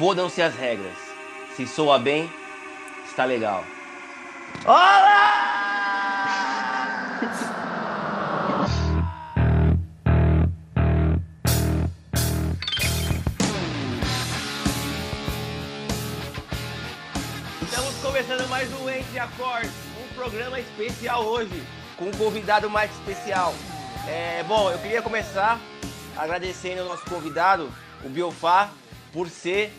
Fodam-se as regras. Se soa bem, está legal. Olá! Estamos começando mais um Entre Acordes, um programa especial hoje, com um convidado mais especial. É, bom, eu queria começar agradecendo ao nosso convidado, o Biofá, por ser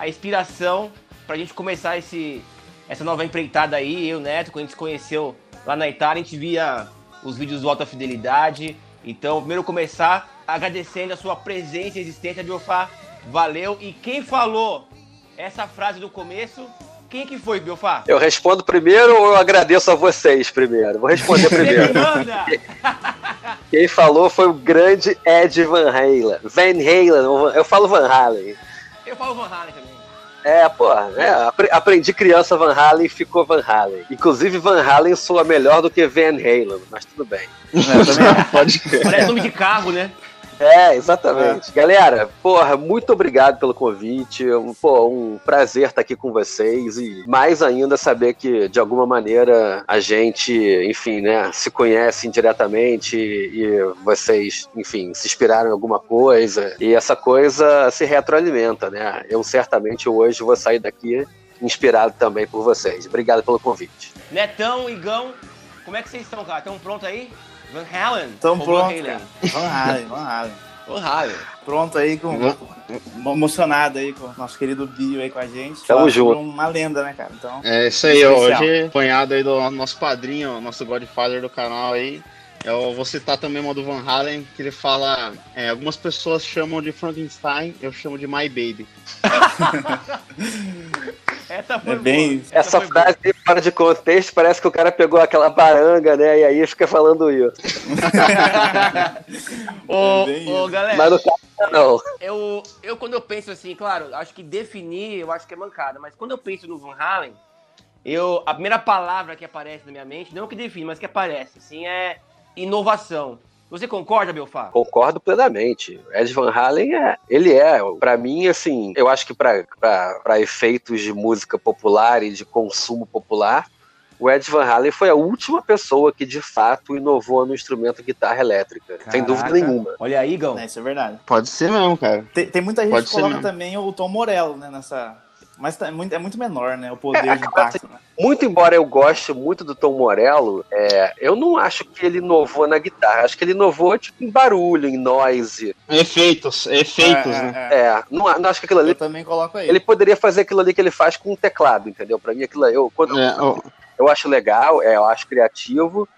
a inspiração para a gente começar esse, essa nova empreitada aí. Eu, Neto, quando a gente se conheceu lá na Itália, a gente via os vídeos do Alta Fidelidade. Então, primeiro começar agradecendo a sua presença e existência, Biofá. Valeu. E quem falou essa frase do começo quem que foi, Biofá? Eu respondo primeiro ou eu agradeço a vocês primeiro? Vou responder primeiro. Quem falou foi o grande Ed Van Halen. Van Halen, eu falo Van Halen. Eu falo Van Halen também. É, porra, é, aprendi criança Van Halen e ficou Van Halen. Inclusive, Van Halen soa melhor do que Van Halen, mas tudo bem. É, também pode Parece nome de carro, né? É, exatamente. É. Galera, porra, muito obrigado pelo convite. Pô, um prazer estar aqui com vocês e mais ainda saber que de alguma maneira a gente, enfim, né, se conhece indiretamente e vocês, enfim, se inspiraram em alguma coisa e essa coisa se retroalimenta, né? Eu certamente hoje vou sair daqui inspirado também por vocês. Obrigado pelo convite. Netão, Igão, como é que vocês estão, cara? Estão prontos aí? Van Halen? Estão prontos. Van Halen, Van Halen. Van Halen. Pronto aí, com, uhum. emocionado aí com o nosso querido Bio aí com a gente. Tamo junto. Uma lenda, né, cara? Então, é isso aí, especial. hoje apanhado aí do nosso padrinho, nosso Godfather do canal aí. Eu vou citar também uma do Van Halen, que ele fala: é, algumas pessoas chamam de Frankenstein, eu chamo de My Baby. Essa foi é bem... Essa, Essa frase boa. fora de contexto, parece que o cara pegou aquela baranga, né? E aí fica falando isso. ô, é ô, galera. Mas no caso, não. Eu, eu, quando eu penso assim, claro, acho que definir, eu acho que é mancada, mas quando eu penso no Van Halen, eu, a primeira palavra que aparece na minha mente, não que define, mas que aparece, assim, é inovação. Você concorda, Belfá? Concordo plenamente. Ed Van Halen é, ele é, para mim, assim, eu acho que para efeitos de música popular e de consumo popular, o Ed Van Halen foi a última pessoa que de fato inovou no instrumento guitarra elétrica. Caraca. Sem dúvida nenhuma. Olha aí, Gão. É, isso é verdade. Pode ser mesmo, cara. Tem, tem muita gente Pode que coloca também o Tom Morello, né, nessa, mas tá, é muito, é muito menor, né? O poder é, de impacto. Assim, né? Muito embora eu goste muito do Tom Morello, é, eu não acho que ele inovou na guitarra. Acho que ele inovou tipo, em barulho, em noise. Efeitos, efeitos, é, né? É, é, não, não acho que aquilo ali. Eu também coloco aí. Ele poderia fazer aquilo ali que ele faz com um teclado, entendeu? Pra mim, aquilo eu, quando é, eu, eu acho legal, é, eu acho criativo.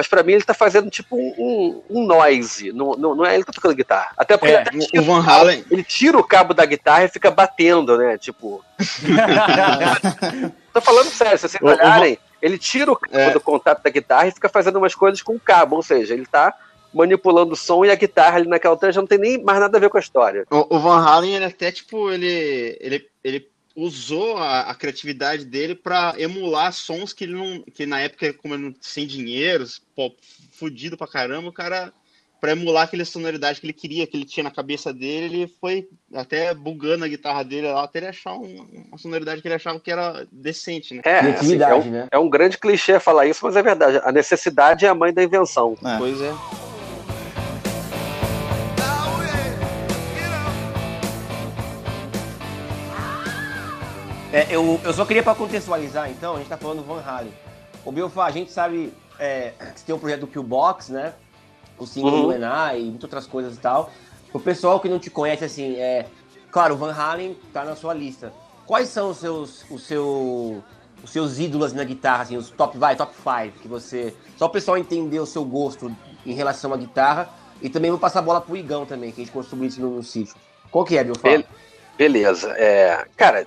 Mas pra mim ele tá fazendo tipo um, um, noise. Não, não, não, é ele que tá tocando guitarra. Até porque é, ele, o Van Halen... ele tira o cabo da guitarra e fica batendo, né? Tipo. Tô falando sério, se vocês olharem, ele tira o cabo é. do contato da guitarra e fica fazendo umas coisas com o cabo. Ou seja, ele tá manipulando o som e a guitarra ali naquela altura já não tem nem mais nada a ver com a história. O, o Van Halen, ele até, tipo, ele, ele, ele usou a, a criatividade dele para emular sons que ele não. Que na época, como ele não sem dinheiro, pô, fudido pra caramba, o cara. Pra emular aquela sonoridade que ele queria, que ele tinha na cabeça dele, ele foi até bugando a guitarra dele lá até ele achar um, uma sonoridade que ele achava que era decente, né? É, assim, é, um, né? é um grande clichê falar isso, mas é verdade. A necessidade é a mãe da invenção. É. Pois é. É, eu, eu só queria para contextualizar, então, a gente tá falando do Van Halen. O Biofá, a gente sabe é, que tem o um projeto do Killbox, né? O single uhum. do Ená e muitas outras coisas e tal. O pessoal que não te conhece, assim, é... Claro, o Van Halen tá na sua lista. Quais são os seus, o seu, os seus ídolos na guitarra, assim, os top, vai, top 5 que você... Só o pessoal entender o seu gosto em relação à guitarra. E também vou passar a bola pro Igão também, que a gente construiu isso no, no sítio. Qual que é, Biofá? Be beleza. É, cara,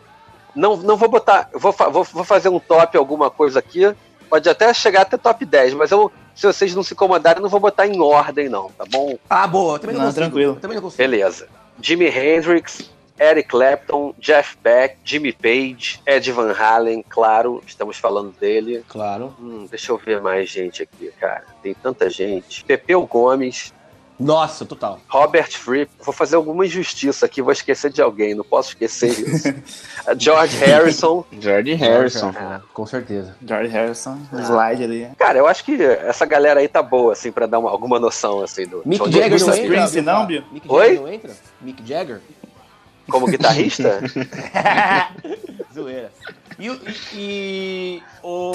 não, não vou botar. Vou, vou, vou fazer um top, alguma coisa aqui. Pode até chegar até top 10, mas eu, se vocês não se incomodarem, não vou botar em ordem, não, tá bom? Ah, boa, também não, não consigo. Tranquilo. Também não consigo. Beleza. Jimi Hendrix, Eric Clapton, Jeff Beck, Jimmy Page, Ed Van Halen, claro, estamos falando dele. Claro. Hum, deixa eu ver mais gente aqui, cara. Tem tanta gente. Pepeu Gomes, Nossa, total. Robert Fripp, vou fazer alguma injustiça aqui, vou esquecer de alguém, não posso esquecer isso. George Harrison. George Harrison. É, com certeza. George Harrison, slide ali. Cara, eu acho que essa galera aí tá boa, assim, pra dar uma, alguma noção, assim, do. Mick Jagger não entra? Bill? não, Bill? Mick Oi? Jagger não entra? Mick Jagger? Como guitarrista? Zoeira. E, e, e o...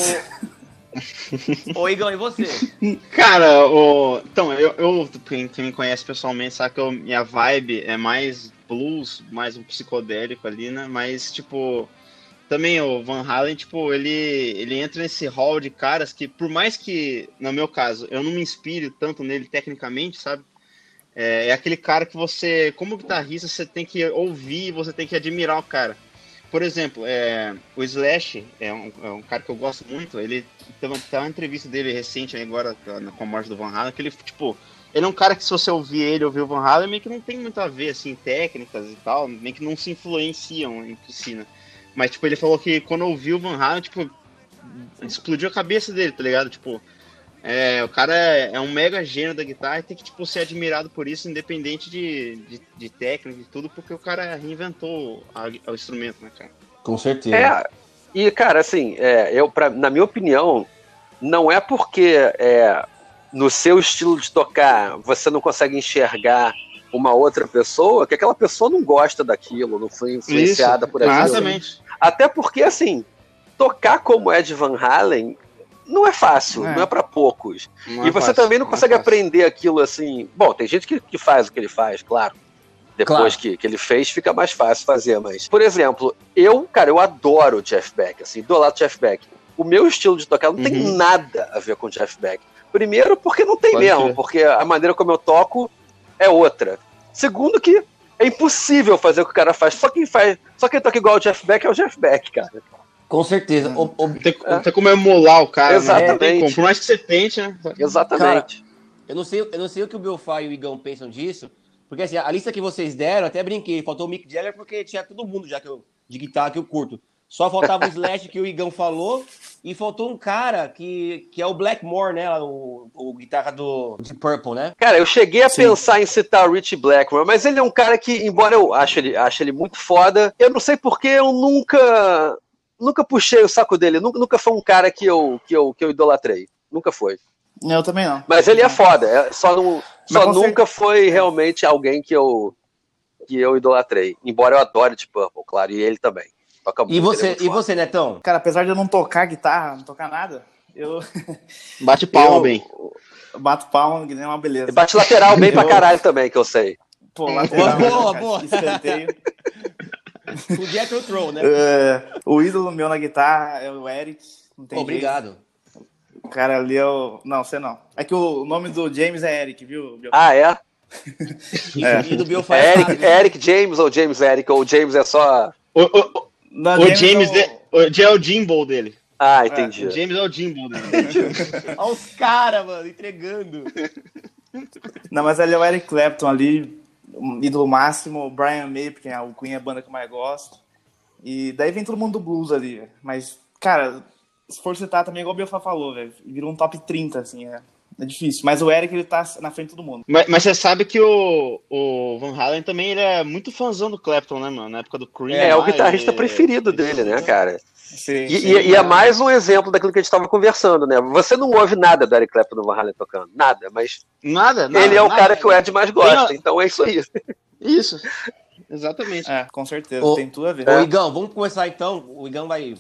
Ô, Igão, e você? Cara, o... então, eu, eu- quem, quem me conhece pessoalmente sabe que eu- minha vibe é mais blues, mais um psicodélico ali, né? Mas, tipo, também o Van Halen, tipo, ele, ele entra nesse hall de caras que, por mais que, no meu caso, eu não me inspire tanto nele tecnicamente, sabe? É, é aquele cara que você, como guitarrista, você tem que ouvir, você tem que admirar o cara. Por exemplo, é, o Slash é um, é um cara que eu gosto muito. Ele tem uma, entrevista dele recente agora com a morte do Van Halen, que ele, tipo, ele é um cara que se você ouvir ele, ouvir o Van Halen, meio que não tem muito a ver, assim, técnicas e tal, meio que não se influenciam entre si, né? Mas, tipo, ele falou que quando ouviu o Van Halen, tipo, explodiu a cabeça dele, tá ligado? Tipo, é, o cara é, é um mega gênio da guitarra e tem que, tipo, ser admirado por isso, independente de, de, de técnica e tudo, porque o cara reinventou a- o instrumento, né, cara? Com certeza. É, e cara, assim, é, eu, pra, na minha opinião, não é porque é, no seu estilo de tocar você não consegue enxergar uma outra pessoa que aquela pessoa não gosta daquilo, não foi influenciada por aquilo. Exatamente. Até porque, assim, tocar como Ed Van Halen não é fácil, É. não é pra poucos. Não e é você fácil, também não é consegue fácil. aprender aquilo assim. Bom, tem gente que, que faz o que ele faz, claro. Depois Claro. que, que ele fez, fica mais fácil fazer. Mas, por exemplo, eu, cara, eu adoro o Jeff Beck, assim, do lado do Jeff Beck. O meu estilo de tocar não tem Uhum. nada a ver com o Jeff Beck. Primeiro, porque não tem Pode mesmo, crer. porque a maneira como eu toco é outra. Segundo, que é impossível fazer o que o cara faz. Só quem faz, só quem toca igual o Jeff Beck é o Jeff Beck, cara. Com certeza. O- o- Não tem, não tem como emular o cara, né? Exatamente. Como. Por mais que você tente, né? Exatamente. eu, não sei, eu não sei o que o Belfá e o Igão pensam disso, porque assim, a lista que vocês deram, até brinquei, faltou o Mick Jagger porque tinha todo mundo já que eu, de guitarra que eu curto. Só faltava o Slash que o Igão falou, e faltou um cara que, que é o Blackmore, né? O, o guitarra do de Purple, né? Cara, eu cheguei a Sim. pensar em citar o Rich Blackmore, mas ele é um cara que, embora eu ache ele, ache ele muito foda, eu não sei porque eu nunca nunca puxei o saco dele, nunca, nunca foi um cara que eu, que, eu, que eu idolatrei. Nunca foi. Eu também não. Mas ele é foda, é- só, não, só com nunca foi realmente alguém que eu, que eu idolatrei. Embora eu adore Deep Purple, claro, e ele também. Toca muito, E é você, muito e foda. você, Netão? Cara, apesar de eu não tocar guitarra, não tocar nada, eu Bate palma Eu- bem. bato palma, que nem uma beleza. Bate lateral bem pra Eu- caralho também, que eu sei. Pô, lateral, Boa, cara, boa. O Jethro Troll, né? É, o ídolo meu na guitarra é o Eric. Não tem Obrigado. jeito. O cara ali é o. Não, você não. É que o nome do James é Eric, viu? Ah, é? É. e do Belfá É Eric, né? é Eric James ou James Eric? Ou James é só. O, o, Não, o James, é de, o, é o Jimbo dele. Ah, entendi. O James é o Jimbo dele. Olha os caras, mano, entregando. Não, mas ele é o Eric Clapton ali, um ídolo máximo, o Brian May, porque é o Queen é a banda que eu mais gosto. E daí vem todo mundo do blues ali, velho. Mas, cara, se for citar também, igual o Belfá falou, velho, virou um top 30, assim, é, é difícil. Mas o Eric, ele tá na frente de todo mundo. mas, mas você sabe que o, o Van Halen também ele é muito fãzão do Clapton, né, mano? Na época do Cream. É, o lá, guitarrista ele- preferido dele, né, cara? Sim, E, e- e é mais um exemplo daquilo que a gente estava conversando, né? Você não ouve nada do Eric Clapton no Van Halen tocando, nada, mas Nada, nada. ele é o nada. cara que o Ed mais gosta, então é isso aí. Isso. Exatamente. É, com certeza, Ô, tem tudo a ver. Ô, Igão, vamos começar então. O Igão vai.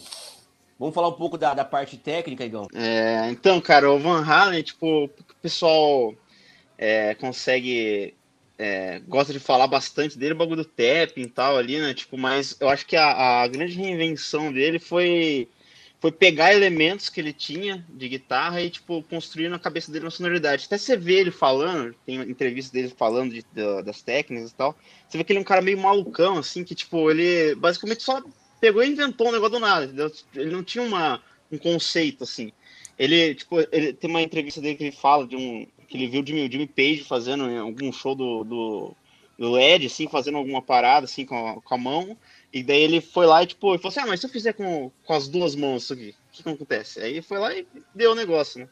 Vamos falar um pouco da, da parte técnica, Igão. É, então, cara, o Van Halen, tipo, o pessoal é, consegue. É, gosta de falar bastante dele, o bagulho do tapping e tal ali, né? Tipo, mas eu acho que a, a grande reinvenção dele foi, foi pegar elementos que ele tinha de guitarra e, tipo, construir na cabeça dele uma sonoridade. Até você vê ele falando, tem entrevistas dele falando de- da- das técnicas e tal. Você vê que ele é um cara meio malucão, assim, que, tipo, ele basicamente só pegou e inventou um negócio do nada, entendeu? Ele não tinha uma, um conceito, assim. Ele, tipo, ele tem uma entrevista dele que ele fala de um. Que ele viu o Jimmy, Jimmy Page fazendo em algum show do, do, do Ed, assim, fazendo alguma parada, assim, com a, com a mão. E daí ele foi lá e, tipo, ele falou assim: ah, mas se eu fizer com, com as duas mãos isso aqui, o que, que acontece? Aí foi lá e deu o negócio, né?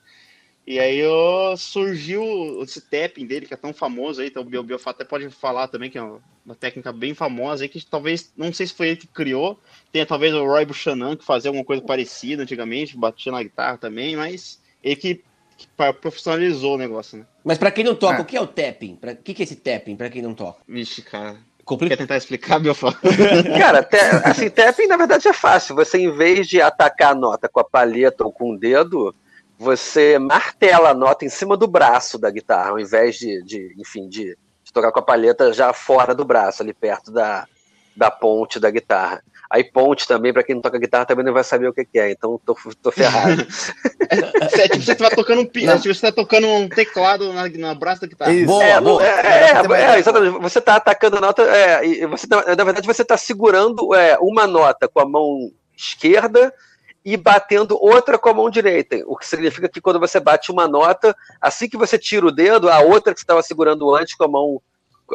E aí ó, surgiu esse tapping dele, que é tão famoso aí, então o Biofá até pode falar também, que é uma técnica bem famosa aí, que talvez, não sei se foi ele que criou, tenha talvez o Roy Buchanan, que fazia alguma coisa parecida antigamente, batia na guitarra também, mas ele que, que profissionalizou o negócio, né? Mas pra quem não toca, é. o que é o tapping? O que, que é esse tapping, pra quem não toca? Vixe, cara... Complica... Quer tentar explicar, meu fã? Cara, te, assim, tapping na verdade é fácil. Você, em vez de atacar a nota com a palheta ou com o dedo, você martela a nota em cima do braço da guitarra, ao invés de, de enfim, de, de tocar com a palheta já fora do braço, ali perto da, da ponte da guitarra. Aí ponte também, para quem não toca guitarra, também não vai saber o que, é, então tô, tô ferrado. é, é, tipo, você tá tocando um, é, tipo, você tá tocando um teclado na, na braço da guitarra. Isso. Boa, é, boa. É, é, é, exatamente. Você tá atacando a nota, é, você, tá, na verdade você tá segurando uma nota com a mão esquerda e batendo outra com a mão direita. O que significa que quando você bate uma nota, assim que você tira o dedo, a outra que você estava segurando antes com a mão.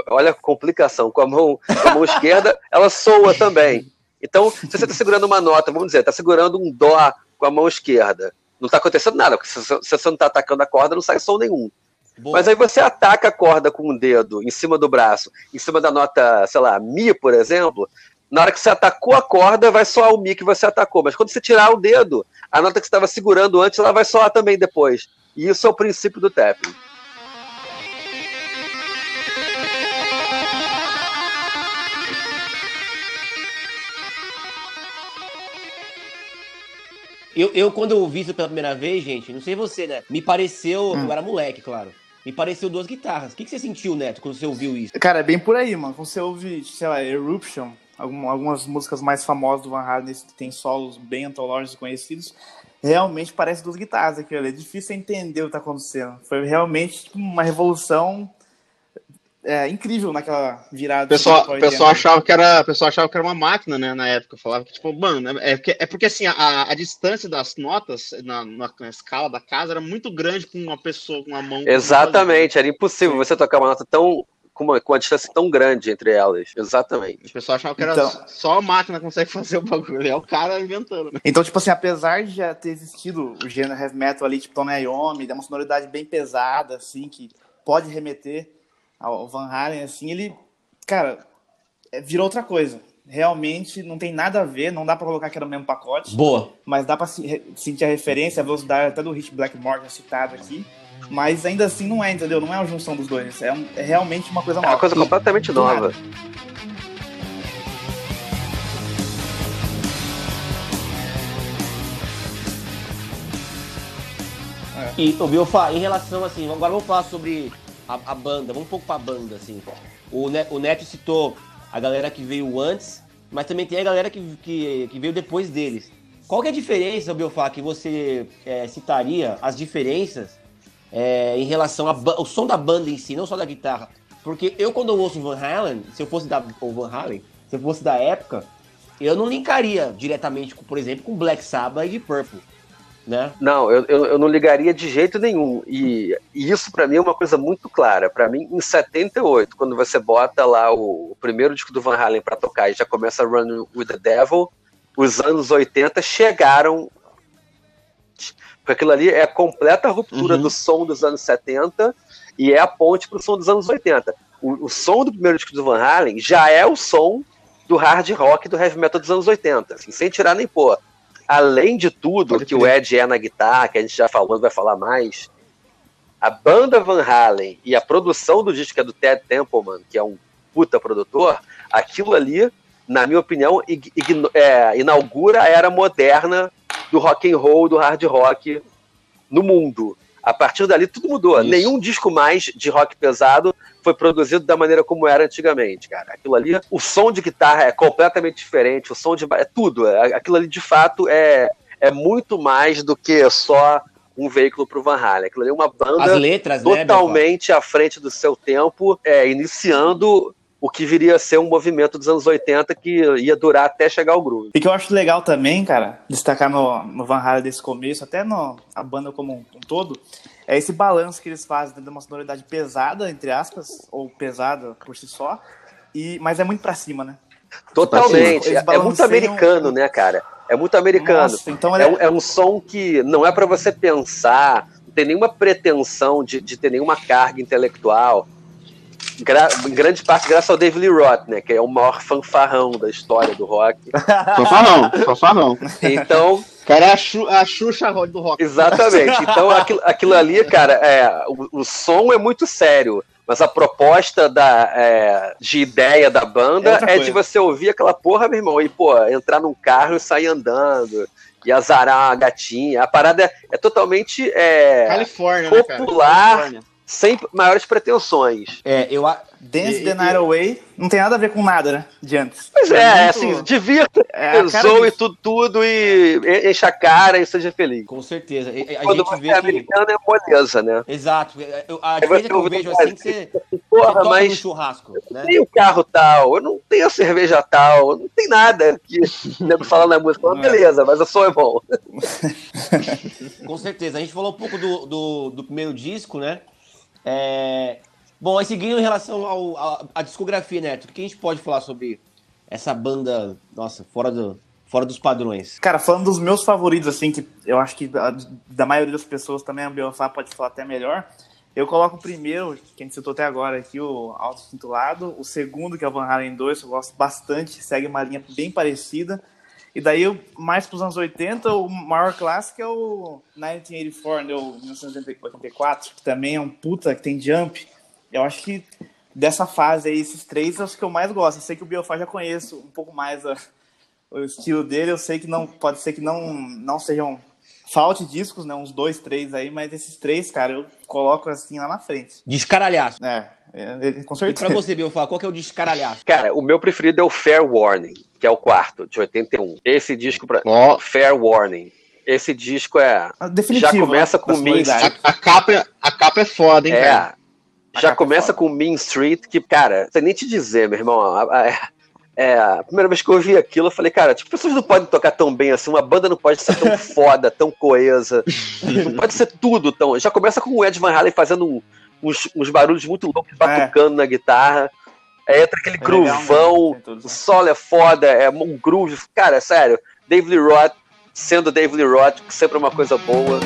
Olha a complicação, com a mão, com a mão esquerda, ela soa também. Então, se você está segurando uma nota, vamos dizer, está segurando um Dó com a mão esquerda, não está acontecendo nada, porque se você não está atacando a corda, não sai som nenhum. Boa. Mas aí você ataca a corda com o um dedo em cima do braço, em cima da nota, sei lá, Mi, por exemplo, na hora que você atacou a corda, vai soar o Mi que você atacou. Mas quando você tirar o dedo, a nota que você estava segurando antes, ela vai soar também depois. E isso é o princípio do tapping. Eu, eu, quando eu ouvi isso pela primeira vez, gente, não sei você, né? Me pareceu. Hum. Eu era moleque, claro. Me pareceu duas guitarras. O que, que você sentiu, Neto, quando você ouviu isso? Cara, é bem por aí, mano. Quando você ouve, sei lá, Eruption, algumas músicas mais famosas do Van Halen que tem solos bem antológicos e conhecidos, realmente parece duas guitarras aquilo É difícil entender o que está acontecendo. Foi realmente tipo, uma revolução é, incrível naquela virada. Pessoal, pessoal achava que era, pessoal achava que era uma máquina, né, na época. Falava que tipo, mano, é, é, é porque assim a, a distância das notas na, na, na, escala da casa era muito grande com uma pessoa com uma mão. Exatamente, era impossível Sim. você tocar uma nota tão com uma, com uma distância tão grande entre elas. Exatamente. O pessoal achava que era então, só a máquina que consegue fazer o bagulho. É o cara inventando. Né? Então, tipo assim, apesar de já ter existido o gênero heavy metal ali, tipo Tony Iommi, dá uma sonoridade bem pesada, assim, que pode remeter ao Van Halen, assim, ele, cara, é, virou outra coisa. Realmente não tem nada a ver, não dá pra colocar que era o mesmo pacote. Boa. Mas dá pra sentir a referência, a velocidade até do Hit Blackmore já citado aqui. Mas ainda assim não é, entendeu? Não é a junção dos dois. É, um, é realmente uma coisa nova. É uma coisa completamente nova. E, o Biofá, em relação assim, agora vamos falar sobre a, a, banda, vamos um pouco pra banda, assim. O, o Neto citou a galera que veio antes, mas também tem a galera que, que, que veio depois deles. Qual é a diferença, Biofá, que você é, citaria, as diferenças é, em relação ao som da banda em si, não só da guitarra. Porque eu, quando eu ouço Van Halen, se eu fosse da Van Halen, se eu fosse da época, eu não linkaria diretamente, por exemplo, com Black Sabbath e Purple. Né? Não, eu, eu, eu, não ligaria de jeito nenhum. E, e isso para mim é uma coisa muito clara. Para mim, em 78, quando você bota lá o, o primeiro disco do Van Halen para tocar e já começa Run with the Devil, os anos 80 chegaram porque aquilo ali é a completa ruptura uhum. do som dos anos 70 e é a ponte para o som dos anos 80. O, o, som do primeiro disco do Van Halen já é o som do hard rock do heavy metal dos anos 80, assim, sem tirar nem pôr. Além de tudo Pode que o Ed é na guitarra, que a gente já falou, vai falar mais, a banda Van Halen e a produção do disco que é do Ted Templeman, que é um puta produtor, aquilo ali, na minha opinião, é, inaugura a era moderna do rock and roll, do hard rock no mundo. A partir dali tudo mudou. Isso. Nenhum disco mais de rock pesado foi produzido da maneira como era antigamente, cara. Aquilo ali, o som de guitarra é completamente diferente, o som de é tudo. É, aquilo ali de fato é é muito mais do que só um veículo para o Van Halen. Aquilo ali é uma banda letras, né, totalmente né, à frente do seu tempo, é, iniciando o que viria a ser um movimento dos anos 80 que ia durar até chegar ao groove. E que eu acho legal também, cara, destacar no, no Van Halen desse começo, até no, a banda como um, um todo, é esse balanço que eles fazem de uma sonoridade pesada, entre aspas, ou pesada por si só, e, mas é muito pra cima, né? Totalmente. É muito americano, né, cara? É muito americano. Nossa, então é... É, um, é um som que não é para você pensar, tem nenhuma pretensão de, de ter nenhuma carga intelectual. Gra em grande parte graças ao David Lee Roth, né? Que é o maior fanfarrão da história do rock. fanfarrão, fanfarrão. Então. Cara, é a, Xu a Xuxa do rock. Exatamente. Então, aquilo, aquilo ali, cara, é, o, o som é muito sério. Mas a proposta da, é, de ideia da banda é, é de você ouvir aquela porra, meu irmão, e, pô, entrar num carro e sair andando e azarar a gatinha. A parada é, é totalmente é, Califórnia, popular. Né, sem maiores pretensões. É, eu, Dance e, the Night Away não tem nada a ver com nada, né? De antes. Pois é, é, muito... assim, divirta, é zoe tudo, tudo e enche a cara e seja feliz. Com certeza. A, a Quando gente vê é americano é moleza, né? Exato. A diferença que eu vejo assim que você, Porra, você mas no churrasco. Né? Eu tenho carro tal, eu não tenho a cerveja tal, não tem nada que nego fala na música. Mas beleza, mas o som é bom. Com certeza. A gente falou um pouco do, do, do primeiro disco, né? É, Bom, aí seguindo em relação ao, a, a discografia, Neto, o que a gente pode falar sobre essa banda, nossa, fora, do, fora dos padrões? Cara, falando dos meus favoritos, assim, que eu acho que a, da maioria das pessoas também a Biofá pode falar até melhor. Eu coloco o primeiro, que a gente citou até agora aqui, o Alto Cintulado. O segundo, que é o Van Halen 2, eu gosto bastante, segue uma linha bem parecida. E daí, mais para os anos 80, o maior clássico é o 1984, né, o 1984, que também é um puta, que tem jump. Eu acho que dessa fase aí, esses três são os que eu mais gosto. Eu sei que o Biofá já conheço um pouco mais a, o estilo dele. Eu sei que não pode ser que não, não sejam falte discos, né? Uns dois, três aí, mas esses três, cara, eu coloco assim lá na frente. Descaralhaço. É, é com certeza. E pra você, Biofá, qual que é o descaralhaço? Cara, o meu preferido é o Fair Warning, que é o quarto, de 81. Esse disco pra. Oh. Fair Warning. Esse disco é. Ah, definitivo, já começa né? com o a, a, capa, é, a capa é foda, hein, é, cara? Já começa com Mean Street, que, cara, não sei nem te dizer, meu irmão. É, a primeira vez que eu ouvi aquilo, eu falei, cara, tipo, pessoas não podem tocar tão bem assim, uma banda não pode ser tão foda, tão coesa, não pode ser tudo tão. Já começa com o Ed Van Halen fazendo uns, uns barulhos muito loucos, batucando é. na guitarra. Aí entra aquele é groovão, o solo é foda, é um groove. Cara, é sério, David Lee Roth, sendo David Lee Roth, sempre é uma coisa boa.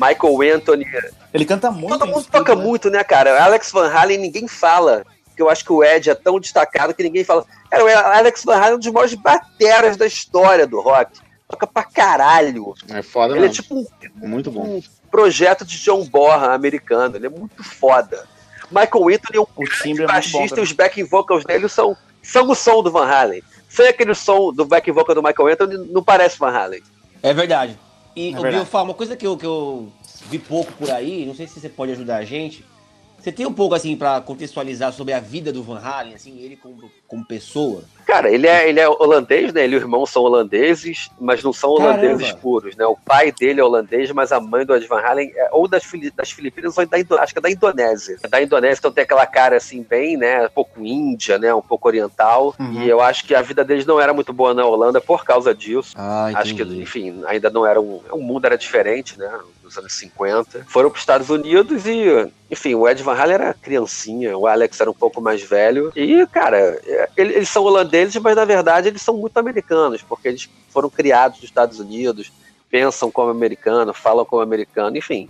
Michael Anthony. Ele canta muito. Todo mundo toca né? muito, né, cara? Alex Van Halen ninguém fala. Que eu acho que o Ed é tão destacado que ninguém fala. Cara, o Alex Van Halen é um dos maiores bateras da história do rock. Toca pra caralho. É foda Ele mesmo. é tipo um, muito bom. um projeto de John Bonham americano. Ele é muito foda. Michael Anthony é um o timbre é baixista e os backing vocals dele são, são o som do Van Halen. Sem aquele som do backing vocal do Michael Anthony, não parece Van Halen. É verdade. E, é Bill, uma coisa que eu, que eu vi pouco por aí, não sei se você pode ajudar a gente. Você tem um pouco, assim, para contextualizar sobre a vida do Van Halen, assim, ele como, como pessoa? Cara, ele é, ele é holandês, né? Ele e o irmão são holandeses, mas não são holandeses Caramba. puros, né? O pai dele é holandês, mas a mãe do Ed Van Halen é ou das, das Filipinas ou da acho que é da Indonésia. É da Indonésia, então tem aquela cara, assim, bem, né? Um pouco índia, né? Um pouco oriental. Uhum. E eu acho que a vida deles não era muito boa na Holanda por causa disso. Ah, acho que, enfim, ainda não era um... O mundo era diferente, né? dos anos 50. Foram para os Estados Unidos e, enfim, o Ed Van Halen era criancinha, o Alex era um pouco mais velho. E, cara, é, eles são holandeses, mas na verdade eles são muito americanos, porque eles foram criados nos Estados Unidos, pensam como americano, falam como americano, enfim.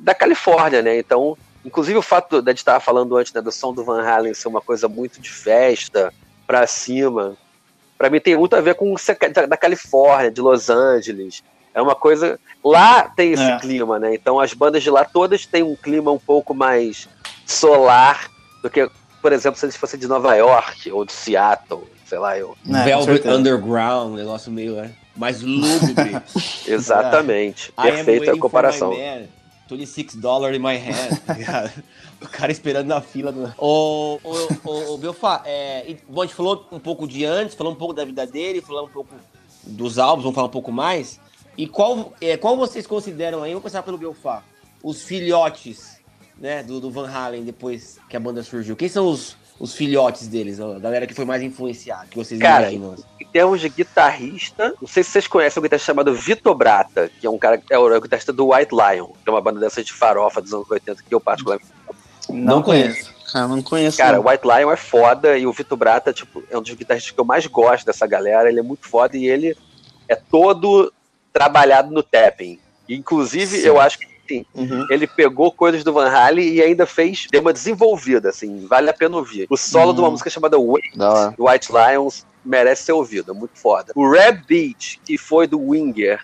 Da Califórnia, né? Então, inclusive o fato de a gente estar falando antes né, do som do Van Halen ser uma coisa muito de festa, pra cima, para mim tem muito a ver com da Califórnia, de Los Angeles, é uma coisa. Lá tem esse é. clima, né? Então as bandas de lá todas têm um clima um pouco mais solar do que, por exemplo, se eles fossem de Nova York ou de Seattle, sei lá, eu. É, Velvet Underground, um negócio meio é, mais lúgubre. Exatamente. Perfeita a comparação. 26 dólares in my hand, tá O cara esperando na fila. Do... O, o, o, o Belfá, é, bom, a gente falou um pouco de antes, falou um pouco da vida dele, falou um pouco dos álbuns, vamos falar um pouco mais. E qual, é, qual vocês consideram aí, vou começar pelo Belfá, os filhotes né, do, do, Van Halen depois que a banda surgiu? Quem são os, os filhotes deles, a galera que foi mais influenciada, que vocês Cara, imaginam? Em termos de guitarrista, não sei se vocês conhecem um guitarrista chamado Vitor Brata, que é um cara, é o, é o guitarrista do White Lion, que é uma banda dessa de farofa dos anos 80 que eu particularmente não, não conheço. Cara, não conheço. Cara, o White Lion é foda e o Vitor Brata, tipo, é um dos guitarristas que eu mais gosto dessa galera. Ele é muito foda e ele é todo trabalhado no tapping. Inclusive, Sim. eu acho que Uhum. ele pegou coisas do Van Halen e ainda fez, deu uma desenvolvida, assim, vale a pena ouvir. O solo de uma Hum. música chamada Wait, do White Lions, merece ser ouvido, é muito foda. O Rap Beat, que foi do Winger,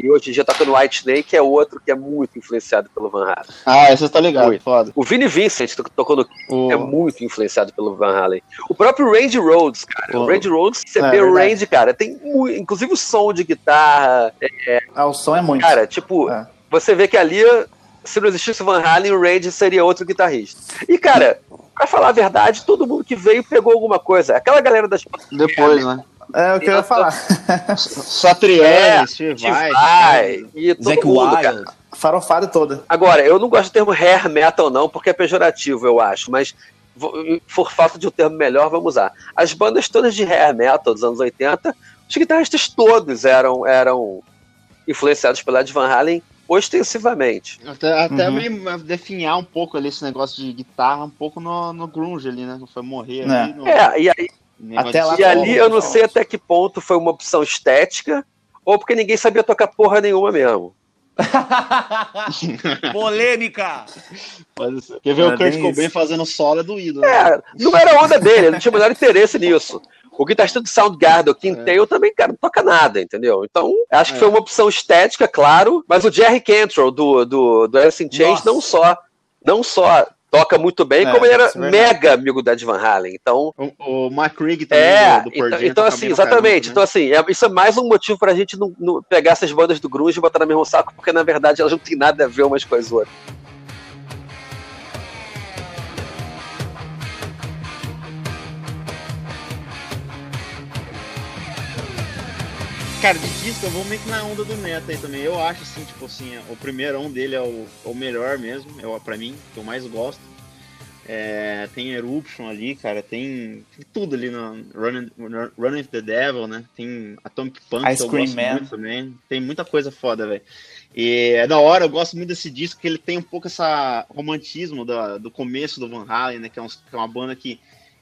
e hoje em dia toca no White Snake, é outro que é muito influenciado pelo Van Halen. Ah, esse tá ligado. Muito. Foda. O Vini Vincent, que tocou no O... é muito influenciado pelo Van Halen. O próprio Randy Rhodes, cara. O O- Randy Rhodes, você É, vê o. Randy, cara, tem muito, inclusive o som de guitarra. Ah, o som é muito. Cara, tipo, É. você vê que ali, se não existisse o Van Halen, o Randy seria outro guitarrista. E, cara, pra falar a verdade, todo mundo que veio pegou alguma coisa. Aquela galera das Depois, né? É o que eu ia falar. É, Satriani, Steve Steve Vai. Vai e todo Zac mundo, Wild. cara. Farofada toda. Agora, eu não gosto do termo hair metal, não, porque é pejorativo, eu acho, mas por falta de um termo melhor, vamos usar. As bandas todas de hair metal dos anos 80, os guitarristas todos eram, eram influenciados pela Ed Van Halen ostensivamente. Até, até Uhum. definhar um pouco ali esse negócio de guitarra, um pouco no, no grunge ali, né? Foi morrer É. ali. No, É, e, aí, Até lá e tá ali eu não sei até que ponto foi uma opção estética ou porque ninguém sabia tocar porra nenhuma mesmo. Polêmica! Quer ver É o Kurt bem Cobain fazendo solo é do ídolo. né? É, não era onda dele, ele não tinha o menor interesse nisso. O guitarrista do Soundgarden, o Kim É. Também, cara, não toca nada, entendeu? Então, acho que É. foi uma opção estética, claro, mas o Jerry Cantrell, do, do, do Alice in Chains, não só, não só toca muito bem, É, como ele era mega amigo da Ed Van Halen. Então, O, o Mark Rigg também, é, do, do então, então assim, exatamente. Então, assim, é- isso é mais um motivo pra gente não, não pegar essas bandas do grunge e botar no mesmo saco, porque na verdade elas não têm nada a ver umas com as outras. Cara, de disco eu vou meio que na onda do Neto aí também. Eu acho assim, tipo assim, o primeirão dele é o, o melhor mesmo, é, pra mim, que eu mais gosto. É, tem Eruption ali, cara, tem, tem tudo ali no Running, with the Devil, né? Tem Atomic Punk, Ice que eu Cream gosto Man. muito também. Tem muita coisa foda, velho. E é da hora, eu gosto muito desse disco, que ele tem um pouco essa romantismo da- do começo do Van Halen, né? Que é, uns- que é uma banda que,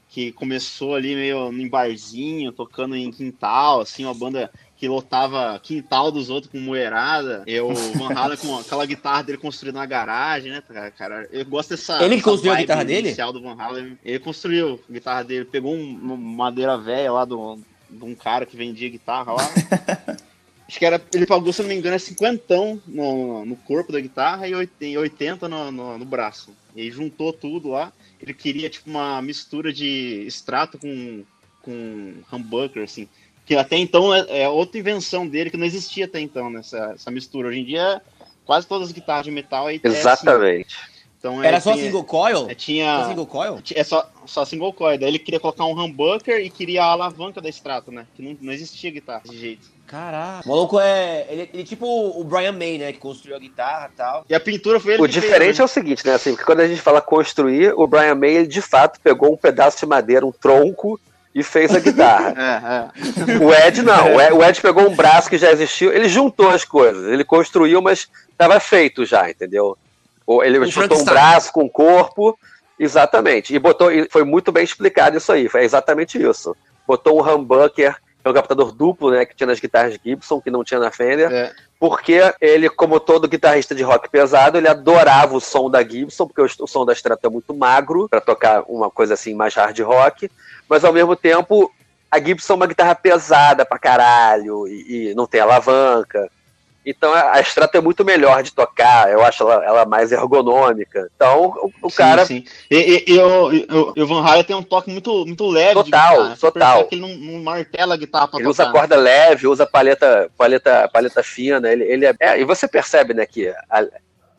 que começou ali meio em barzinho, tocando em quintal, assim, uma banda que lotava quintal dos outros com moerada. Eu, o Van Halen com aquela guitarra dele construída na garagem, né, cara? eu gosto dessa. Ele construiu a guitarra dele? do Van Halen. Ele construiu a guitarra dele, pegou um, uma madeira velha lá do, de um cara que vendia guitarra lá. Acho que era, ele pagou, se não me engano, é 50 no, no corpo da guitarra e 80 e 80 no, no, no braço. E aí juntou tudo lá. Ele queria, tipo, uma mistura de extrato com, com humbucker, assim. Que até então é, é outra invenção dele que não existia até então, né? Essa, essa mistura. Hoje em dia, quase todas as guitarras de metal aí é assim. Exatamente. Então, Era é, só single coil? é, Só tinha. single coil? É só, só single coil. Daí ele queria colocar um humbucker e queria a alavanca da extrato, né? Que não, não existia guitarra desse jeito. Caraca. O maluco é. Ele, ele é tipo o Brian May, né? Que construiu a guitarra e tal. E a pintura foi ele O que diferente fez, é né? o seguinte, né? Assim, porque quando a gente fala construir, o Brian May, ele de fato pegou um pedaço de madeira, um tronco, e fez a guitarra. É, é. o Ed não. O Ed, pegou um braço que já existiu, ele juntou as coisas. Ele construiu, mas estava feito já, entendeu? Ou Ele Um juntou um braço com um corpo, exatamente. E botou, e foi muito bem explicado isso aí, foi exatamente isso. Botou um humbucker, que é um captador duplo, né? Que tinha nas guitarras Gibson, que não tinha na Fender. É. Porque ele, como todo guitarrista de rock pesado, ele adorava o som da Gibson, porque o, som da Strato é muito magro para tocar uma coisa assim mais hard rock, mas ao mesmo tempo a Gibson é uma guitarra pesada pra caralho e, e não tem alavanca. Então a Strato é muito melhor de tocar, eu acho ela, ela mais ergonômica. Então o, o Sim, cara sim. E, e, e o, e o- e o Van Halen tem um toque muito, muito leve. de Total. Você total. que ele não, não martela a guitarra pra Ele usa tocar. né? corda leve, usa paleta, paleta, paleta fina. Ele, ele é, é, e você percebe, né, que a,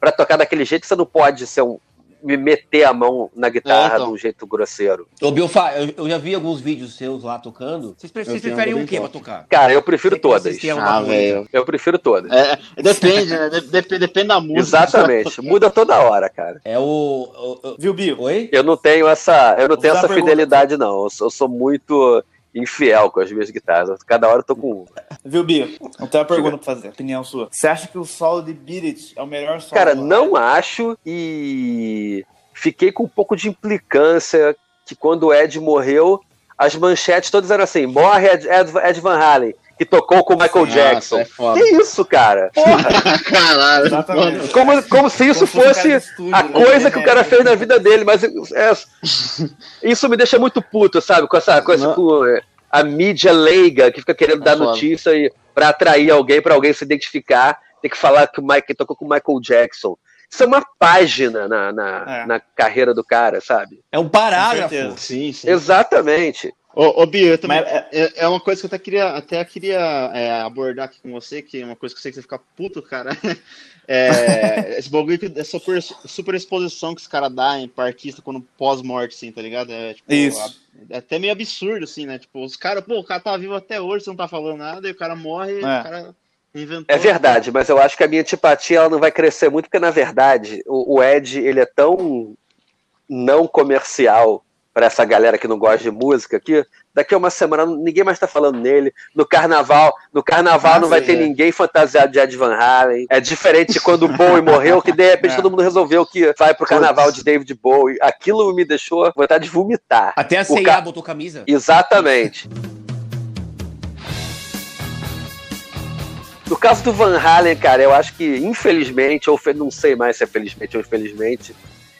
pra tocar daquele jeito você não pode ser um, me meter a mão na guitarra É, então. de um jeito grosseiro. Ô, Bilfa, eu, eu já vi alguns vídeos seus lá tocando. Vocês, pre- vocês tenho preferem um o quê pra tocar? Cara, eu prefiro todas. Ah, velho. Eu prefiro todas. É, depende, né? De- dep- depende da música. Exatamente. Muda toda hora, cara. É o. o- o- Viu, Bill? Oi? Eu não tenho essa, eu não Vou tenho essa uma pergunta. fidelidade não. Eu sou, eu sou muito infiel com as minhas guitarras. Cada hora eu tô com uma. Viu, Bill? Eu tenho uma pergunta pra fazer. Opinião sua. Você acha que o solo de Beat It é o melhor solo? Cara, não acho e fiquei com um pouco de implicância que quando o Ed morreu, as manchetes todas eram assim: morre Ed, Ed, Ed Van Halen, que tocou com o Michael Nossa, Jackson. é foda. que isso, cara? Porra, Caralho. Como, como se isso Como fosse estúdio, a né? coisa que o cara É. fez na vida dele, mas é- isso me deixa muito puto, sabe? Com essa coisa com é, a mídia leiga que fica querendo É dar foda. notícia e para atrair alguém, para alguém se identificar, tem que falar que o Mike tocou com o Michael Jackson. Isso é uma página na, na, É. na carreira do cara, sabe? É um parágrafo. Sim, sim. Exatamente. Ô, ô Bia, eu também, Mas é- é, é uma coisa que eu até queria, até queria é, abordar aqui com você, que é uma coisa que eu sei que você fica puto, cara. É, esse bagulho é super, super exposição que esse cara dá em pra artista quando pós-morte, assim, tá ligado? É, tipo, Isso. a- é até meio absurdo, assim, né? Tipo, os caras, pô, o cara tá vivo até hoje, você não tá falando nada, e o cara morre, e É. o cara inventou. É verdade, mas eu acho que a minha antipatia ela não vai crescer muito, porque na verdade o, o Ed ele é tão não comercial para essa galera que não gosta de música que daqui a uma semana ninguém mais tá falando nele. No carnaval, no carnaval Ah, não vai ter é. ninguém fantasiado de Ed Van Halen. É diferente de quando o Bowie morreu, que de repente É. todo mundo resolveu que vai pro carnaval de David Bowie. Aquilo me deixou vontade de vomitar. Até a O CIA ca- botou camisa. Exatamente. No caso do Van Halen, cara, eu acho que, infelizmente, ou fe- não sei mais se é felizmente ou infelizmente,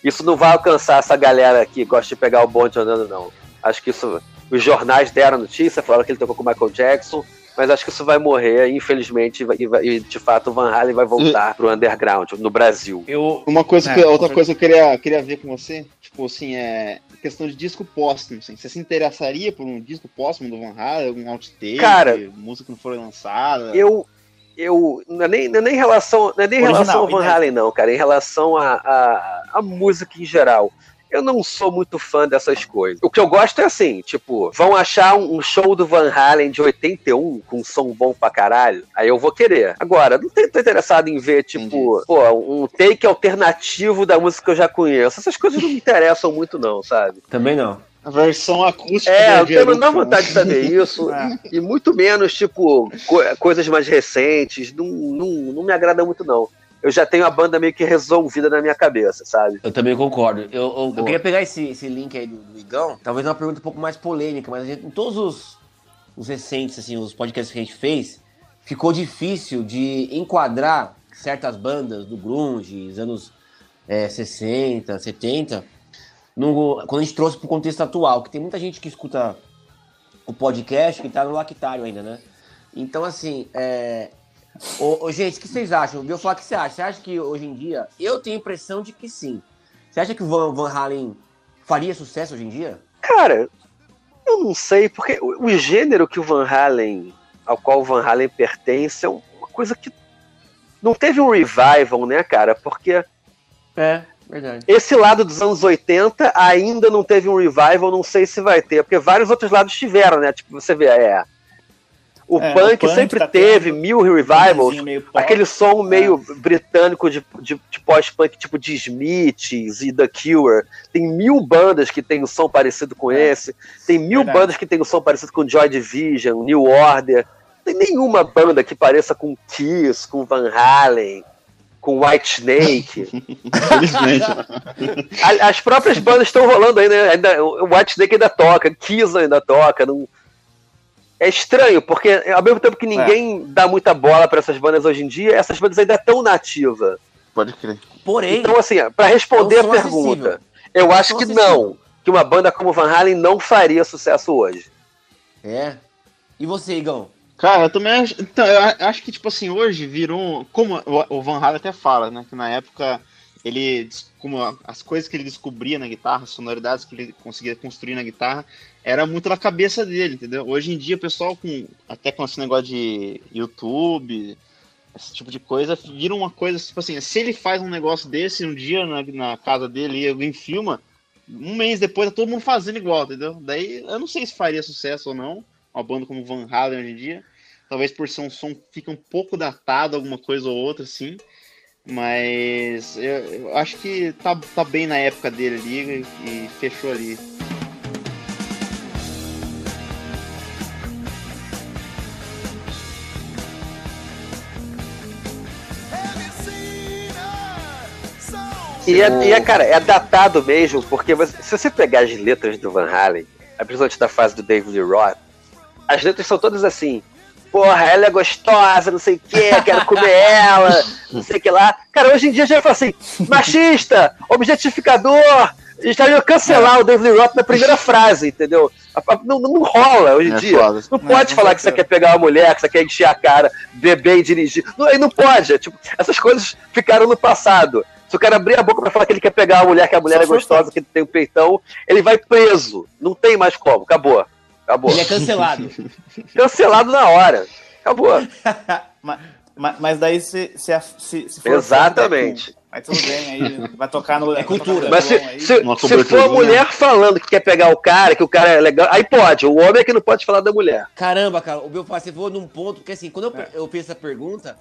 isso não vai alcançar essa galera que gosta de pegar o bonde andando, não. Acho que isso. Os jornais deram notícia, falaram que ele tocou com o Michael Jackson, mas acho que isso vai morrer, infelizmente, e vai- e, e, de fato o Van Halen vai voltar pro underground, no Brasil. Eu, Uma coisa É, que, com outra coisa que eu queria, queria ver com você, tipo assim, é questão de disco póstumo, assim. Você se interessaria por um disco póstumo do Van Halen, algum outtake, Cara, música que não foi lançada? Eu. Eu. Não é nem, não é nem em relação, não é nem em Original, relação ao Van. Halen, não, cara. Em relação à a, a, música em geral. Eu não sou muito fã dessas coisas. O que eu gosto é assim, tipo, vão achar um, um show do Van Halen de 81 com um som bom pra caralho, aí eu vou querer. Agora, não tô interessado em ver, tipo, pô, um take alternativo da música que eu já conheço. Essas coisas não me interessam muito, não, sabe? também não. A versão acústica É, eu não dá vontade de saber isso. É. E muito menos, tipo, co- coisas mais recentes. Não, não, não me agrada muito, não. Eu já tenho a banda meio que resolvida na minha cabeça, sabe? Eu também concordo. Eu, eu- eu queria pegar esse, esse link aí do, Igão, talvez uma pergunta um pouco mais polêmica, mas a gente, em todos os, os recentes, assim, os podcasts que a gente fez, ficou difícil de enquadrar certas bandas do grunge, dos anos é, 60, 70, no, quando a gente trouxe pro contexto atual, que tem muita gente que escuta o podcast que tá no lactário ainda, né? Então, assim, é, Ô, ô, gente, o que vocês acham? Eu falar o que você acha. Você acha que hoje em dia. Eu tenho a impressão de que sim. Você acha que o Van, Van Halen faria sucesso hoje em dia? Cara, eu não sei, porque o, o gênero que o Van Halen, ao qual o Van Halen pertence, é uma coisa que não teve um revival, né, cara? Porque É, verdade. esse lado dos anos 80 ainda não teve um revival, não sei se vai ter, porque vários outros lados tiveram, né? Tipo, você vê, é. O É, punk, o punk sempre tá teve mil revivals, aquele som meio britânico de, de, de pós-punk, tipo de Smiths e The Cure. Tem mil bandas que tem um som parecido com É. esse. Tem mil Verdade. bandas que tem um som parecido com Joy Division, New Order. Não tem nenhuma banda que pareça com Kiss, com Van Halen, com White Snake. Infelizmente. As próprias bandas estão rolando aí, né? Ainda, o White Snake ainda toca, Kiss ainda toca. Não... É estranho, porque ao mesmo tempo que ninguém dá muita bola para essas bandas hoje em dia, essas bandas ainda estão nativas. Pode crer. Porém, Então, assim, para responder É a pergunta, acessível. eu É acho que acessível. não. Que uma banda como Van Halen não faria sucesso hoje. é. E você, Igão? Cara, eu também acho. Então, eu acho que, tipo assim, hoje virou. Como o- Van Halen até fala, né? Que na época ele. Como as coisas que ele descobria na guitarra, as sonoridades que ele conseguia construir na guitarra, era muito na cabeça dele, entendeu? Hoje em dia, o pessoal com. Até com esse negócio de YouTube, esse tipo de coisa, vira uma coisa, tipo assim, se ele faz um negócio desse um dia na, na casa dele e alguém filma, um mês depois tá todo mundo fazendo igual, entendeu? Daí eu não sei se faria sucesso ou não, uma banda como Van Halen hoje em dia. Talvez por ser um som que fica um pouco datado, alguma coisa ou outra, assim. Mas eu, eu acho que tá, tá bem na época dele ali e fechou ali. E é, e é, cara, é datado mesmo, porque você, se você pegar as letras do Van Halen, principalmente da fase do David Roth, as letras são todas assim. Porra, ela é gostosa, não sei o que, quero comer ela, não sei o que lá. Cara, hoje em dia já fala assim, machista, objetificador, já ia cancelar é. o David Roth na primeira frase, entendeu? Não, não rola hoje em é dia. Foda. Não pode é, falar que você quer pegar uma mulher, que você quer encher a cara, beber e dirigir. Não, não pode. É, tipo, essas coisas ficaram no passado. Se o cara abrir a boca pra falar que ele quer pegar uma mulher, que a mulher Só é gostosa, que tem um peitão, ele vai preso. Não tem mais como. Acabou. Acabou. Ele é cancelado. cancelado na hora. Acabou. mas, mas, daí se, se, se, se for Exatamente. Mas tudo bem, aí vai tocar no. É cultura. Mas se, se, se for a mulher falando que quer pegar o cara, que o cara é legal, aí pode. O homem é que não pode falar da mulher. Caramba, cara, o Belfast, você falou num ponto, porque assim, quando eu, é. eu fiz essa pergunta,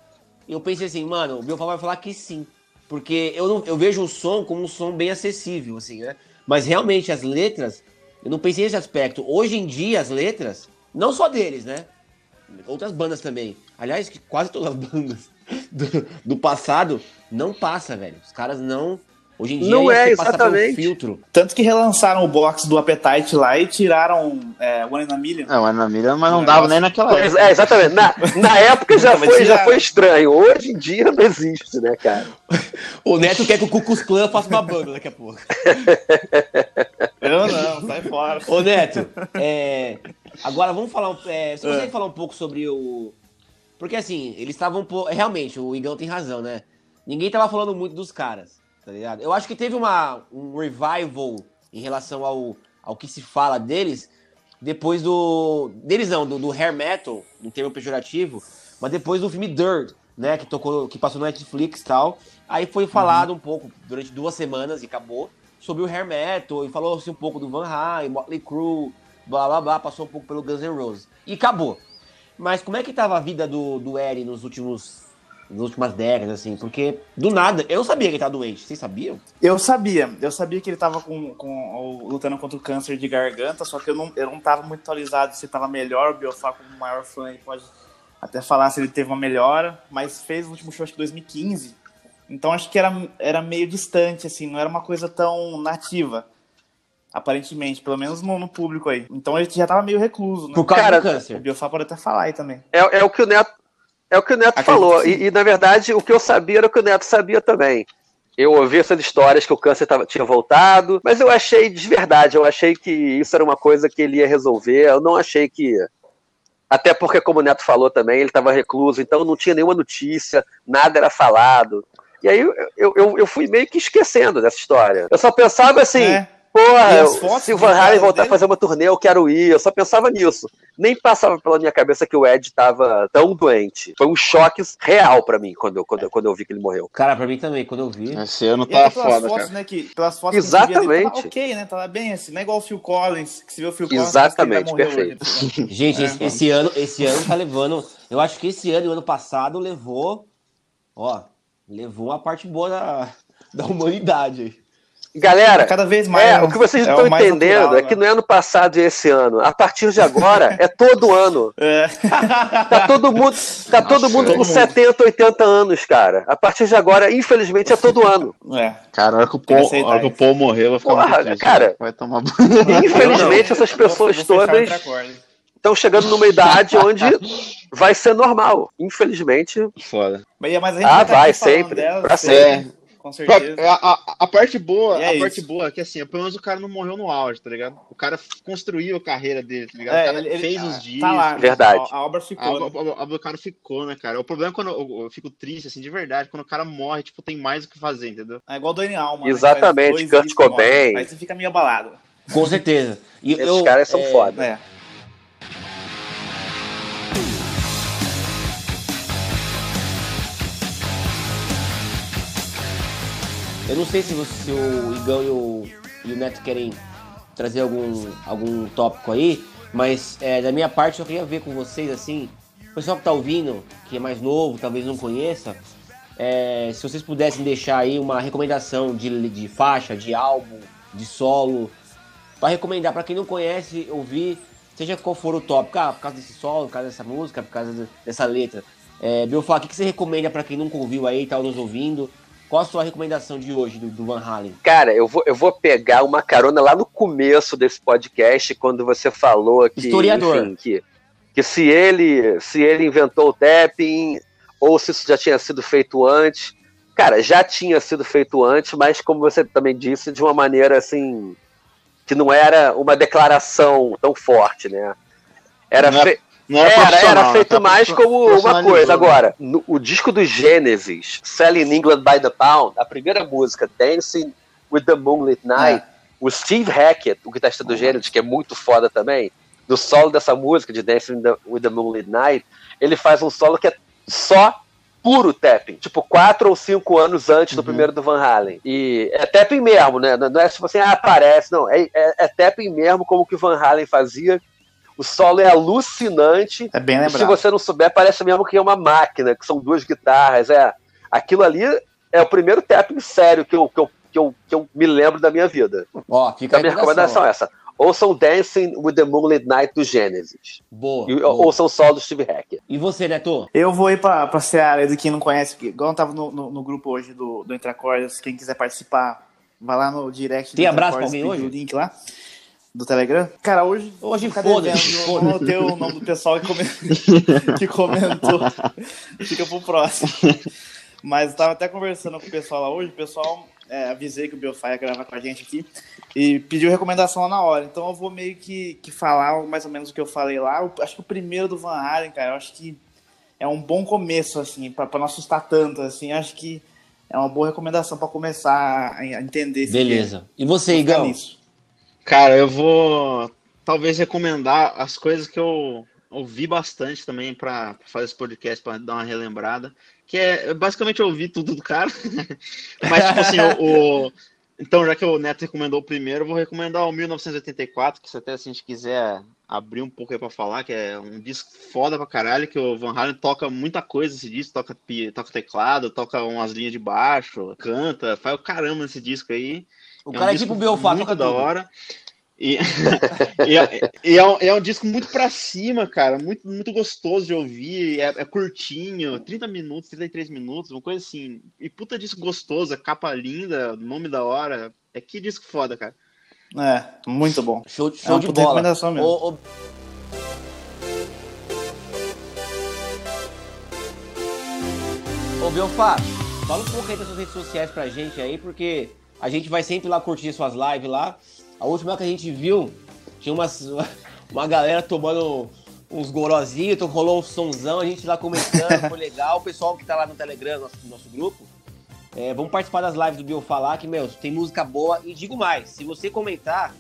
eu pensei assim, mano, o Belfast vai falar que sim. Porque eu, não, eu vejo o som como um som bem acessível, assim, né? Mas realmente as letras, eu não pensei nesse aspecto. Hoje em dia, as letras, não só deles, né? Outras bandas também. Aliás, quase todas as bandas do, do passado não passa, velho. Os caras não. Hoje em dia não é, exatamente. filtro. Tanto que relançaram o box do Appetite lá e tiraram é, One in a Million. É, One in a Million, mas não dava nem naquela época. É, exatamente. Na, na época já, foi, já foi estranho. Hoje em dia não existe, né, cara? o Neto quer que o Cucus Clã faça uma banda daqui a pouco. Eu não, sai fora. Ô, Neto, é, agora vamos falar. É, você consegue é. falar um pouco sobre o. Porque assim, eles estavam. Realmente, o Igão tem razão, né? ninguém tava falando muito dos caras, tá ligado? Eu acho que teve uma, um revival em relação ao, ao que se fala deles depois do. Deles não, do, do hair metal, em termo pejorativo, mas depois do filme Dirt, né? Que tocou, que passou no Netflix e tal. Aí foi falado uhum. um pouco durante duas semanas e acabou sobre o hair metal e falou-se um pouco do Van Halen, Motley Crue, blá blá blá, passou um pouco pelo Guns N' Roses. E acabou. Mas como é que tava a vida do, do Eri nos últimos nas últimas décadas, assim, porque do nada, eu sabia que ele tava doente, vocês sabiam? Eu sabia, eu sabia que ele tava com, com, lutando contra o câncer de garganta, só que eu não, eu não tava muito atualizado se tava melhor, o Biofá como maior fã pode até falar se ele teve uma melhora, mas fez o último show acho que 2015, então acho que era, era meio distante, assim, não era uma coisa tão nativa aparentemente, pelo menos no, no, público aí. Então ele já tava meio recluso, né? Por causa Cara, do câncer. O Biofá pode até falar aí também. É, é o que o Neto é o que o Neto Acredito falou. E, e, na verdade, o que eu sabia era o que o Neto sabia também. Eu ouvi essas histórias que o câncer tava, tinha voltado, mas eu achei de verdade, eu achei que isso era uma coisa que ele ia resolver. Eu não achei que. Até porque, como o Neto falou também, ele estava recluso, então não tinha nenhuma notícia, nada era falado. E aí eu, eu, eu fui meio que esquecendo dessa história. Eu só pensava assim. É porra, se o Van Halen voltar dele? a fazer uma turnê, eu quero ir. Eu só pensava nisso. Nem passava pela minha cabeça que o Ed tava tão doente. Foi um choque real pra mim quando eu, quando, eu, quando eu vi que ele morreu. Cara, pra mim também, quando eu vi. Esse ano tá foda, fotos, cara. Né, que, pelas fotos Exatamente. Que tava ok, né? Tava bem assim. Não é igual o Phil Collins, que se vê o Phil Collins. Exatamente, perfeito. Hoje, Gente, é, esse, esse, ano, esse ano tá levando. Eu acho que esse ano e o ano passado levou. Ó, levou uma parte boa da, da humanidade aí. Galera, cada vez mais. É, o que vocês é estão entendendo natural, é que né? não é ano passado e esse ano. A partir de agora é todo ano. É. Tá todo mundo, tá Nossa, todo mundo com 70, 80 anos, cara. A partir de agora, infelizmente, é todo ano. É. Cara, a hora que o Paul, hora que o Paul morrer, vai ficar Porra, muito triste, Cara, vai tomar Infelizmente, essas pessoas todas estão chegando numa idade onde vai ser normal. Infelizmente. Foda. Mas, ah, vai, sempre. Dela, pra sempre com certeza. A, a, a parte boa, é a isso. parte boa é que assim, pelo menos o cara não morreu no auge, tá ligado? O cara construiu a carreira dele, tá ligado? É, o cara ele, fez ele, os dias. Tá lá, verdade. A, a obra ficou. A, né? a, obra do cara ficou, né, cara? O problema é quando eu, eu, fico triste, assim, de verdade, quando o cara morre, tipo, tem mais o que fazer, entendeu? É igual o Dani Alma. Né? Exatamente, né? Kurt Cobain. Aí você fica meio abalado. Com certeza. E Esses eu, caras são é, foda. É. Eu não sei se, você, se o Igão e o, e o, Neto querem trazer algum, algum tópico aí, mas é, da minha parte eu queria ver com vocês assim, o pessoal que tá ouvindo, que é mais novo, talvez não conheça, é, se vocês pudessem deixar aí uma recomendação de, de faixa, de álbum, de solo, para recomendar para quem não conhece ouvir, seja qual for o tópico, ah, por causa desse solo, por causa dessa música, por causa dessa letra. É, Biofá, o que, que você recomenda para quem nunca ouviu aí, tá nos ouvindo? Qual a sua recomendação de hoje do, do Van Halen? Cara, eu vou, eu vou pegar uma carona lá no começo desse podcast, quando você falou que, Historiador. enfim, que, que se ele se ele inventou o tapping, ou se isso já tinha sido feito antes. Cara, já tinha sido feito antes, mas como você também disse, de uma maneira assim que não era uma declaração tão forte, né? Era, Não é- fe- Não era, era, era feito tá mais como uma coisa. né? Agora, no- o disco do Genesis, Selling England by the Pound, a primeira música, Dancing with the Moonlit Night, o Steve Hackett, o guitarrista do Genesis, que é muito foda também, no solo dessa música, de Dancing with the Moonlit Night, ele faz um solo que é só puro tapping, tipo quatro ou cinco anos antes do primeiro do Van Halen. E é tapping mesmo, né? Não é tipo assim, ah, aparece, não. É, é, é tapping mesmo, como que o Van Halen fazia. O solo é alucinante. É bem E se lembrado. você não souber, parece mesmo que é uma máquina, que são duas guitarras. É, aquilo ali é o primeiro tapping sério que eu, que eu, que eu, que eu me lembro da minha vida. Ó, fica Então, a minha recomendação é essa. Ouçam Dancing with the Moonlit Night do Genesis. Boa. E boa. ouçam solo do Steve Hackett. E você, Neto? Eu vou ir pra, pra Seara, de quem não conhece, que- igual eu tava no, no, no grupo hoje do, do Entre Acordes, quem quiser participar, vai lá no direct Tem do abraço Entre pra alguém Acordes, hoje? o link lá, do Telegram. Cara, hoje... Hoje fica foda-se. Não anotei o nome do pessoal que, come- que comentou. Fica pro próximo. Mas eu tava até conversando com o pessoal lá hoje, o pessoal... é, avisei que o Biofy ia gravar com a gente aqui e pediu recomendação lá na hora. Então eu vou meio que, que falar mais ou menos o que eu falei lá. Eu acho que o primeiro do Van Halen, cara, eu acho que é um bom começo, assim, pra, pra não assustar tanto, assim. Acho que é uma boa recomendação pra começar a, entender esse Beleza. E você, Igão? nisso. Cara, eu vou talvez recomendar as coisas que eu ouvi bastante também pra pra fazer esse podcast, pra dar uma relembrada. Que é basicamente eu ouvi tudo do cara. Mas, tipo assim, o, o- Então, já que o Neto recomendou o primeiro, eu vou recomendar o 1984, que se até se a gente quiser abrir um pouco aí pra falar, que é um disco foda pra caralho, que o Van Halen toca muita coisa nesse disco, toca, toca teclado, toca umas linhas de baixo, canta, faz o caramba nesse disco aí. O É um cara é disco tipo o Belfá, muito toca da tudo. hora. E, e é, e é um, é um disco muito pra cima, cara. Muito, muito gostoso de ouvir. É, é curtinho, 30 minutos, 33 minutos, uma coisa assim. E puta disco gostoso, capa linda, nome da hora. É que disco foda, cara. É, muito bom. Show, É show uma de bola. recomendação mesmo. Ô, ô- Ô, Belfá, fala um pouco aí das suas redes sociais pra gente aí, porque a gente vai sempre lá curtir suas lives lá. A última que a gente viu, tinha umas, uma galera tomando uns gorozinhos, então rolou um sonzão, a gente lá comentando, foi legal. O pessoal que tá lá no Telegram, nosso, nosso grupo, é, vamos participar das lives do Biofá lá, que, meu, tem música boa. E digo mais, se você comentar,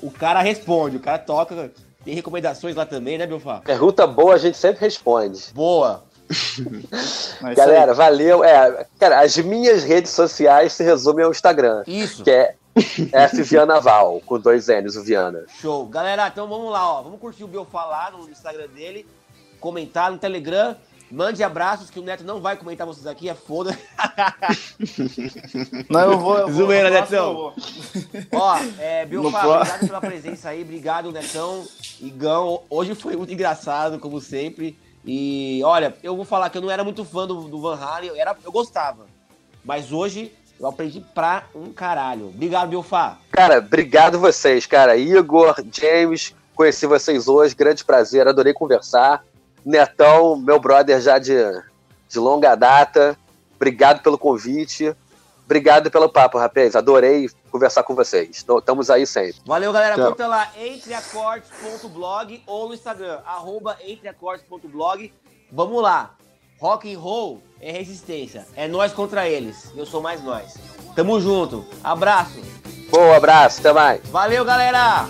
o cara responde, o cara toca. Tem recomendações lá também, né, Biofá? Pergunta boa, a gente sempre responde. Boa. Galera, valeu. É, cara, as minhas redes sociais se resumem ao Instagram, Isso. que é F Viana Val, com dois N's, o Viana. Show. Galera, então vamos lá, ó. Vamos curtir o Biofá lá no Instagram dele, comentar no Telegram. Mande abraços, que o Neto não vai comentar vocês aqui, é foda. Não, eu vou. Eu vou Zoeira, Netão. Ó, é, pro- obrigado pela presença aí, obrigado, Netão, Igão. Hoje foi muito engraçado, como sempre. E olha, eu vou falar que eu não era muito fã do, do Van Halen, eu, era, eu gostava. Mas hoje eu aprendi pra um caralho. Obrigado, Biofá. Cara, obrigado vocês, cara. Igor, James, conheci vocês hoje, grande prazer, adorei conversar. Netão, meu brother já de, de longa data, obrigado pelo convite. Obrigado pelo papo, rapaz. Adorei conversar com vocês. Estamos aí sempre. Valeu, galera. Tchau. Curta lá entreacordes.blog ou no Instagram, arroba entreacordes.blog. Vamos lá. Rock and roll é resistência. É nós contra eles. Eu sou mais nós. Tamo junto. Abraço. Bom abraço, até mais. Valeu, galera.